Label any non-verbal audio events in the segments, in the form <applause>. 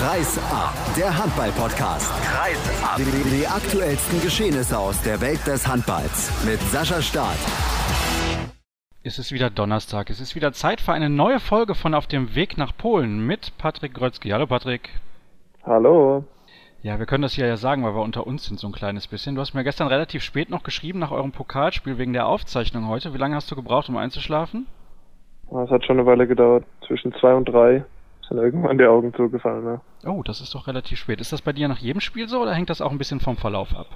Kreis ab, der Handball-Podcast. Kreis ab. Die, die aktuellsten Geschehnisse aus der Welt des Handballs mit Sascha Staat. Es ist wieder Donnerstag. Es ist wieder Zeit für eine neue Folge von Auf dem Weg nach Polen mit Patrick Grötzky. Hallo Patrick. Hallo. Ja, wir können das hier ja sagen, weil wir unter uns sind so ein kleines bisschen. Du hast mir gestern relativ spät noch geschrieben nach eurem Pokalspiel wegen der Aufzeichnung heute. Wie lange hast du gebraucht, um einzuschlafen? Es hat schon eine Weile gedauert. Zwischen zwei und drei sind irgendwann die Augen zugefallen. Ja. Oh, das ist doch relativ spät. Ist das bei dir nach jedem Spiel so oder hängt das auch ein bisschen vom Verlauf ab?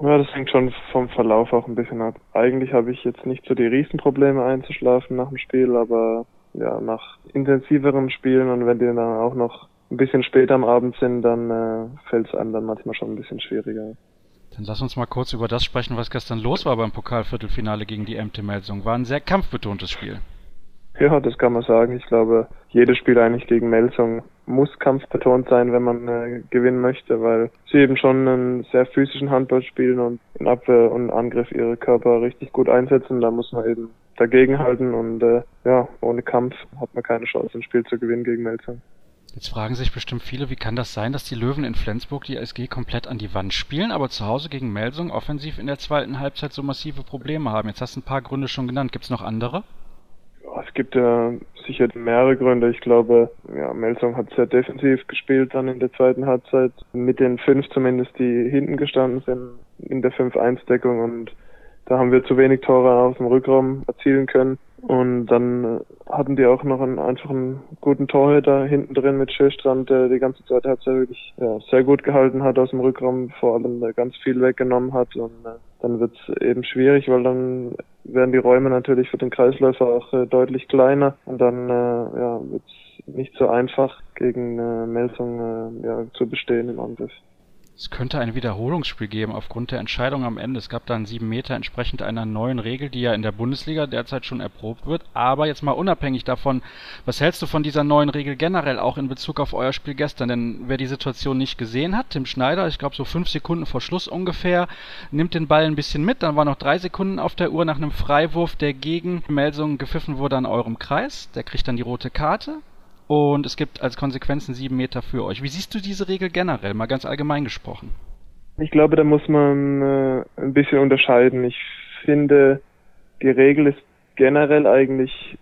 Ja, das hängt schon vom Verlauf auch ein bisschen ab. Eigentlich habe ich jetzt nicht so die Riesenprobleme einzuschlafen nach dem Spiel, aber ja, nach intensiveren Spielen und wenn die dann auch noch ein bisschen später am Abend sind, dann äh, fällt es einem dann manchmal schon ein bisschen schwieriger. Dann lass uns mal kurz über das sprechen, was gestern los war beim Pokalviertelfinale gegen die MT Melsung. War ein sehr kampfbetontes Spiel. Ja, das kann man sagen. Ich glaube, jedes Spiel eigentlich gegen Melsung muss kampfbetont sein, wenn man äh, gewinnen möchte, weil sie eben schon einen sehr physischen Handball spielen und in Abwehr und Angriff ihre Körper richtig gut einsetzen. Da muss man eben dagegenhalten und äh, ja, ohne Kampf hat man keine Chance, ein Spiel zu gewinnen gegen Melsung. Jetzt fragen sich bestimmt viele, wie kann das sein, dass die Löwen in Flensburg die SG komplett an die Wand spielen, aber zu Hause gegen Melsung offensiv in der zweiten Halbzeit so massive Probleme haben? Jetzt hast du ein paar Gründe schon genannt. Gibt es noch andere? Es gibt ja sicher mehrere Gründe. Ich glaube, ja, Melsung hat sehr defensiv gespielt dann in der zweiten Halbzeit. Mit den fünf zumindest, die hinten gestanden sind in der 5-1-Deckung und da haben wir zu wenig Tore aus dem Rückraum erzielen können. Und dann äh, hatten die auch noch einen einfach einen guten Torhüter hinten drin mit Schöstrand, der die ganze Zeit Halbzeit wirklich ja, sehr gut gehalten hat aus dem Rückraum, vor allem der ganz viel weggenommen hat. Und äh, dann wird es eben schwierig, weil dann werden die Räume natürlich für den Kreisläufer auch äh, deutlich kleiner und dann äh, ja, wird es nicht so einfach gegen äh, Melsung äh, ja, zu bestehen im Angriff. Es könnte ein Wiederholungsspiel geben aufgrund der Entscheidung am Ende. Es gab da einen 7 Meter entsprechend einer neuen Regel, die ja in der Bundesliga derzeit schon erprobt wird. Aber jetzt mal unabhängig davon, was hältst du von dieser neuen Regel generell auch in Bezug auf euer Spiel gestern? Denn wer die Situation nicht gesehen hat, Tim Schneider, ich glaube so fünf Sekunden vor Schluss ungefähr, nimmt den Ball ein bisschen mit. Dann waren noch drei Sekunden auf der Uhr nach einem Freiwurf, der gegen Melsungen gepfiffen wurde an eurem Kreis. Der kriegt dann die rote Karte und es gibt als Konsequenz einen 7 Meter für euch. Wie siehst du diese Regel generell, mal ganz allgemein gesprochen? Ich glaube, da muss man äh, ein bisschen unterscheiden. Ich finde, die Regel ist generell eigentlich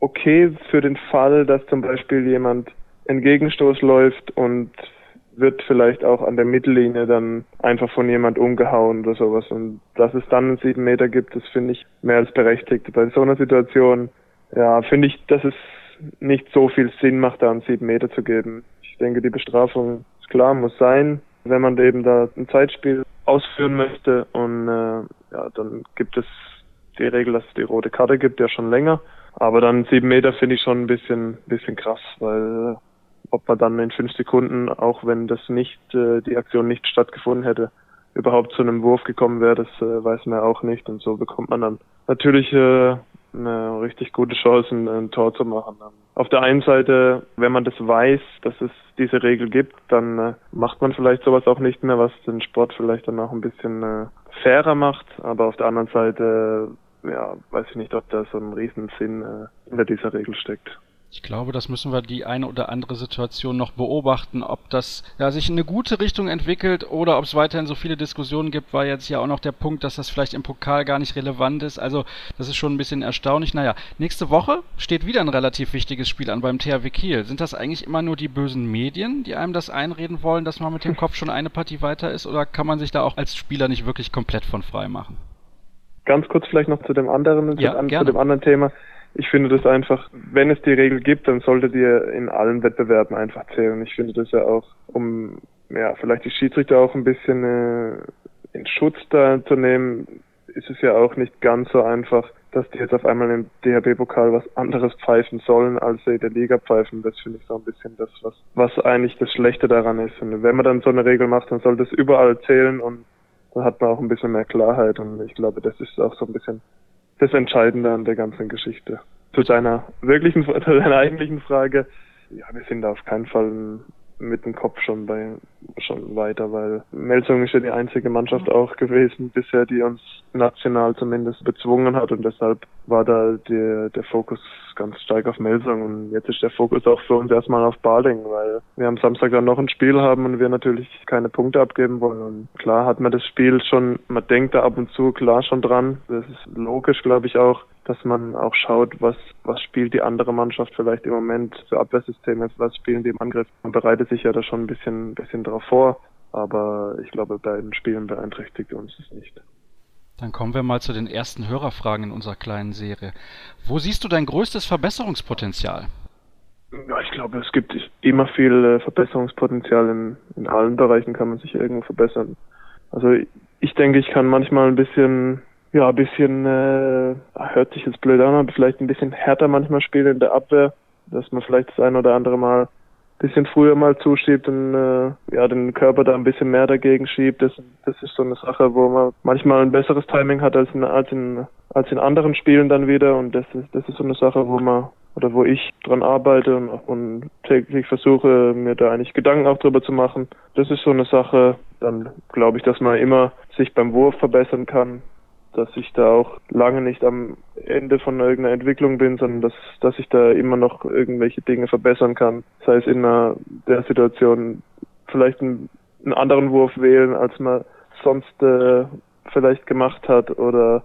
okay für den Fall, dass zum Beispiel jemand einen Gegenstoß läuft und wird vielleicht auch an der Mittellinie dann einfach von jemand umgehauen oder sowas. Und dass es dann einen 7 Meter gibt, das finde ich mehr als berechtigt. Bei so einer Situation, ja, finde ich, dass es nicht so viel Sinn macht, da einen sieben Meter zu geben. Ich denke, die Bestrafung ist klar, muss sein, wenn man eben da ein Zeitspiel ausführen möchte und äh, ja, dann gibt es die Regel, dass es die rote Karte gibt, ja schon länger. Aber dann sieben Meter finde ich schon ein bisschen, bisschen krass, weil äh, ob man dann in fünf Sekunden, auch wenn das nicht, äh, die Aktion nicht stattgefunden hätte, überhaupt zu einem Wurf gekommen wäre, das äh, weiß man auch nicht. Und so bekommt man dann natürlich äh, eine richtig gute Chance, ein, Tor zu machen. Auf der einen Seite, wenn man das weiß, dass es diese Regel gibt, dann äh, macht man vielleicht sowas auch nicht mehr, was den Sport vielleicht dann auch ein bisschen äh, fairer macht. Aber auf der anderen Seite, ja, weiß ich nicht, ob da so ein Riesensinn äh, hinter dieser Regel steckt. Ich glaube, das müssen wir die eine oder andere Situation noch beobachten, ob das ja, sich in eine gute Richtung entwickelt oder ob es weiterhin so viele Diskussionen gibt, war jetzt ja auch noch der Punkt, dass das vielleicht im Pokal gar nicht relevant ist. Also das ist schon ein bisschen erstaunlich. Naja, nächste Woche steht wieder ein relativ wichtiges Spiel an beim THW Kiel. Sind das eigentlich immer nur die bösen Medien, die einem das einreden wollen, dass man mit dem Kopf schon eine Partie weiter ist oder kann man sich da auch als Spieler nicht wirklich komplett von frei machen? Ganz kurz vielleicht noch zu dem anderen, ja, zu, zu dem anderen Thema ich finde das einfach, wenn es die Regel gibt, dann sollte die in allen Wettbewerben einfach zählen. Ich finde das ja auch, um ja vielleicht die Schiedsrichter auch ein bisschen äh, in Schutz da zu nehmen, ist es ja auch nicht ganz so einfach, dass die jetzt auf einmal im DHB-Pokal was anderes pfeifen sollen, als sie in der Liga pfeifen. Das finde ich so ein bisschen das, was, was eigentlich das Schlechte daran ist. Und wenn man dann so eine Regel macht, dann soll das überall zählen und dann hat man auch ein bisschen mehr Klarheit. Und ich glaube, das ist auch so ein bisschen das Entscheidende an der ganzen Geschichte. Zu deiner wirklichen, <laughs> zu deiner eigentlichen Frage, ja, wir sind auf keinen Fall mit dem Kopf schon bei schon weiter, weil Melsung ist ja die einzige Mannschaft auch gewesen bisher, die uns national zumindest bezwungen hat und deshalb war da der, der Fokus ganz stark auf Melsung und jetzt ist der Fokus auch für uns erstmal auf Baling, weil wir am Samstag dann noch ein Spiel haben und wir natürlich keine Punkte abgeben wollen und klar hat man das Spiel schon, man denkt da ab und zu klar schon dran, das ist logisch glaube ich auch, dass man auch schaut, was, was spielt die andere Mannschaft vielleicht im Moment für Abwehrsysteme, was spielen die im Angriff. Man bereitet sich ja da schon ein bisschen, bisschen drauf vor, aber ich glaube, bei den Spielen beeinträchtigt uns es nicht. Dann kommen wir mal zu den ersten Hörerfragen in unserer kleinen Serie. Wo siehst du dein größtes Verbesserungspotenzial? Ja, ich glaube, es gibt immer viel äh, Verbesserungspotenzial in, in allen Bereichen kann man sich irgendwo verbessern. Also ich denke, ich kann manchmal ein bisschen ja, ein bisschen, äh, hört sich jetzt blöd an, aber vielleicht ein bisschen härter manchmal spielen in der Abwehr, dass man vielleicht das ein oder andere Mal ein bisschen früher mal zuschiebt und äh, ja, den Körper da ein bisschen mehr dagegen schiebt. Das, das ist so eine Sache, wo man manchmal ein besseres Timing hat als in, als in, als in anderen Spielen dann wieder und das ist, das ist so eine Sache, wo man oder wo ich dran arbeite und, und täglich versuche, mir da eigentlich Gedanken auch drüber zu machen. Das ist so eine Sache, dann glaube ich, dass man immer sich beim Wurf verbessern kann, dass ich da auch lange nicht am Ende von irgendeiner Entwicklung bin, sondern dass, dass ich da immer noch irgendwelche Dinge verbessern kann. Sei es in einer, der Situation vielleicht einen, einen anderen Wurf wählen, als man sonst äh, vielleicht gemacht hat oder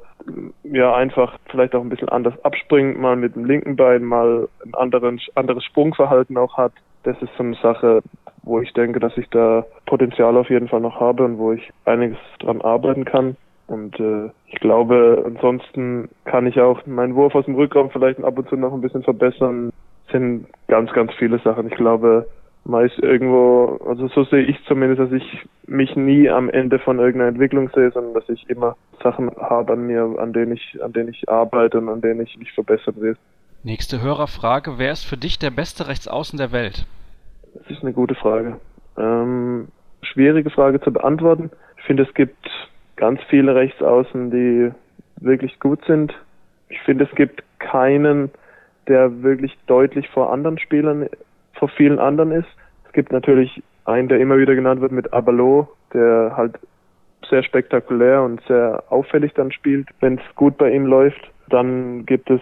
ja einfach vielleicht auch ein bisschen anders abspringt, mal mit dem linken Bein mal ein anderen, anderes Sprungverhalten auch hat. Das ist so eine Sache, wo ich denke, dass ich da Potenzial auf jeden Fall noch habe und wo ich einiges dran arbeiten kann. Und äh, ich glaube, ansonsten kann ich auch meinen Wurf aus dem Rückraum vielleicht ab und zu noch ein bisschen verbessern. Das sind ganz, ganz viele Sachen. Ich glaube, meist irgendwo, also so sehe ich zumindest, dass ich mich nie am Ende von irgendeiner Entwicklung sehe, sondern dass ich immer Sachen habe an mir, an denen ich, an denen ich arbeite und an denen ich mich verbessern will. Nächste Hörerfrage. Wer ist für dich der beste Rechtsaußen der Welt? Das ist eine gute Frage. Ähm, schwierige Frage zu beantworten. Ich finde, es gibt ganz viele Rechtsaußen, die wirklich gut sind. Ich finde, es gibt keinen, der wirklich deutlich vor anderen Spielern, vor vielen anderen ist. Es gibt natürlich einen, der immer wieder genannt wird mit Abalo, der halt sehr spektakulär und sehr auffällig dann spielt, wenn es gut bei ihm läuft. Dann gibt es,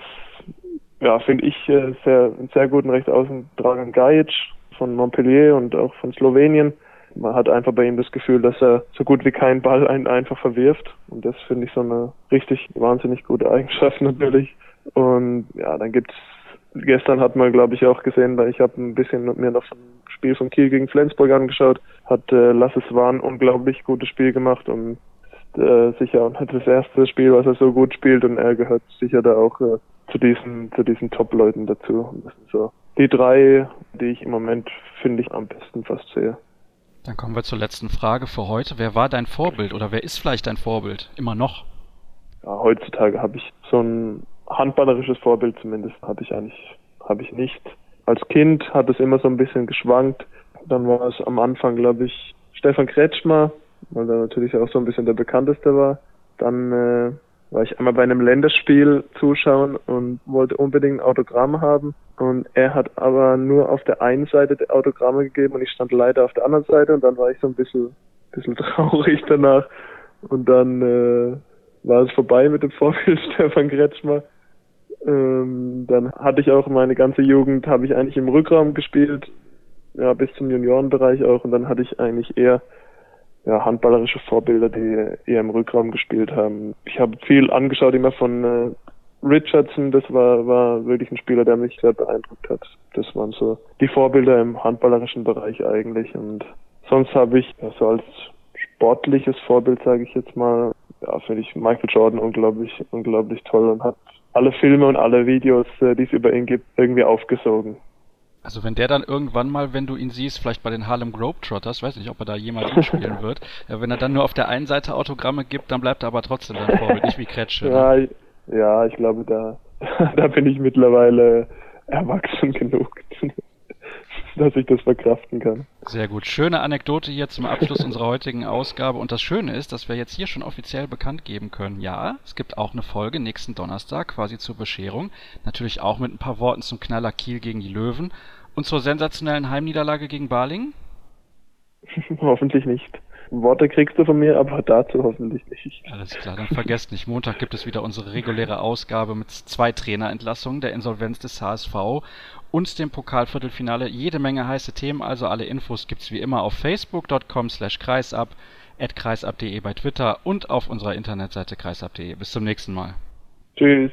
ja, finde ich, äh, sehr, einen sehr guten Rechtsaußen Dragan Gajic von Montpellier und auch von Slowenien man hat einfach bei ihm das Gefühl, dass er so gut wie keinen Ball einen einfach verwirft. Und das finde ich so eine richtig wahnsinnig gute Eigenschaft <laughs> natürlich. Und ja, dann gibt's gestern hat man, glaube ich, auch gesehen, weil ich habe ein bisschen mir noch ein Spiel von Kiel gegen Flensburg angeschaut, hat äh, Lasses Wahn unglaublich gutes Spiel gemacht und äh, sicher und hat das erste Spiel, was er so gut spielt und er gehört sicher da auch äh, zu diesen zu diesen Top-Leuten dazu. Das sind so die drei, die ich im Moment finde ich am besten fast sehe. Dann kommen wir zur letzten Frage für heute. Wer war dein Vorbild oder wer ist vielleicht dein Vorbild? Immer noch? Ja, heutzutage habe ich so ein handballerisches Vorbild zumindest habe ich eigentlich habe ich nicht. Als Kind hat es immer so ein bisschen geschwankt. Dann war es am Anfang, glaube ich, Stefan Kretschmer, weil er natürlich auch so ein bisschen der bekannteste war. Dann äh, war ich einmal bei einem Länderspiel zuschauen und wollte unbedingt ein Autogramm haben. Und er hat aber nur auf der einen Seite Autogramme gegeben und ich stand leider auf der anderen Seite und dann war ich so ein bisschen, bisschen <laughs> traurig danach. Und dann äh, war es vorbei mit dem <laughs> Vorbild Stefan Kretschmer. Ähm, dann hatte ich auch meine ganze Jugend, habe ich eigentlich im Rückraum gespielt, ja, bis zum Juniorenbereich auch. Und dann hatte ich eigentlich eher ja, handballerische Vorbilder, die eher im Rückraum gespielt haben. Ich habe viel angeschaut immer von äh, Richardson, das war, war wirklich ein Spieler, der mich sehr beeindruckt hat. Das waren so die Vorbilder im handballerischen Bereich eigentlich. Und sonst habe ich ja, so als sportliches Vorbild, sage ich jetzt mal, ja, finde ich Michael Jordan unglaublich, unglaublich toll und hat alle Filme und alle Videos, äh, die es über ihn gibt, irgendwie aufgesogen. Also wenn der dann irgendwann mal, wenn du ihn siehst, vielleicht bei den Harlem Globetrotters, weiß nicht, ob er da jemals <laughs> mitspielen wird, ja, wenn er dann nur auf der einen Seite Autogramme gibt, dann bleibt er aber trotzdem dein Vorbild, nicht wie Kretsche. Ja, ne? Ja, ich glaube, da, <laughs> da bin ich mittlerweile erwachsen <laughs> genug, dass ich das verkraften kann. Sehr gut. Schöne Anekdote hier zum Abschluss unserer heutigen Ausgabe. Und das Schöne ist, dass wir jetzt hier schon offiziell bekannt geben können. Ja, es gibt auch eine Folge nächsten Donnerstag, quasi zur Bescherung. Natürlich auch mit ein paar Worten zum Knaller Kiel gegen die Löwen. Und zur sensationellen Heimniederlage gegen Baling? <laughs> hoffentlich nicht. Worte kriegst du von mir, aber dazu hoffentlich nicht. Alles klar, dann vergesst nicht. Montag gibt es wieder unsere reguläre Ausgabe mit zwei Trainerentlassungen, der Insolvenz des HSV und dem Pokalviertelfinale. Jede Menge heiße Themen, also alle Infos gibt es wie immer auf facebook.com slash kreisab, at kreisab.de bei Twitter und auf unserer Internetseite kreisab.de. Bis zum nächsten Mal. Tschüss.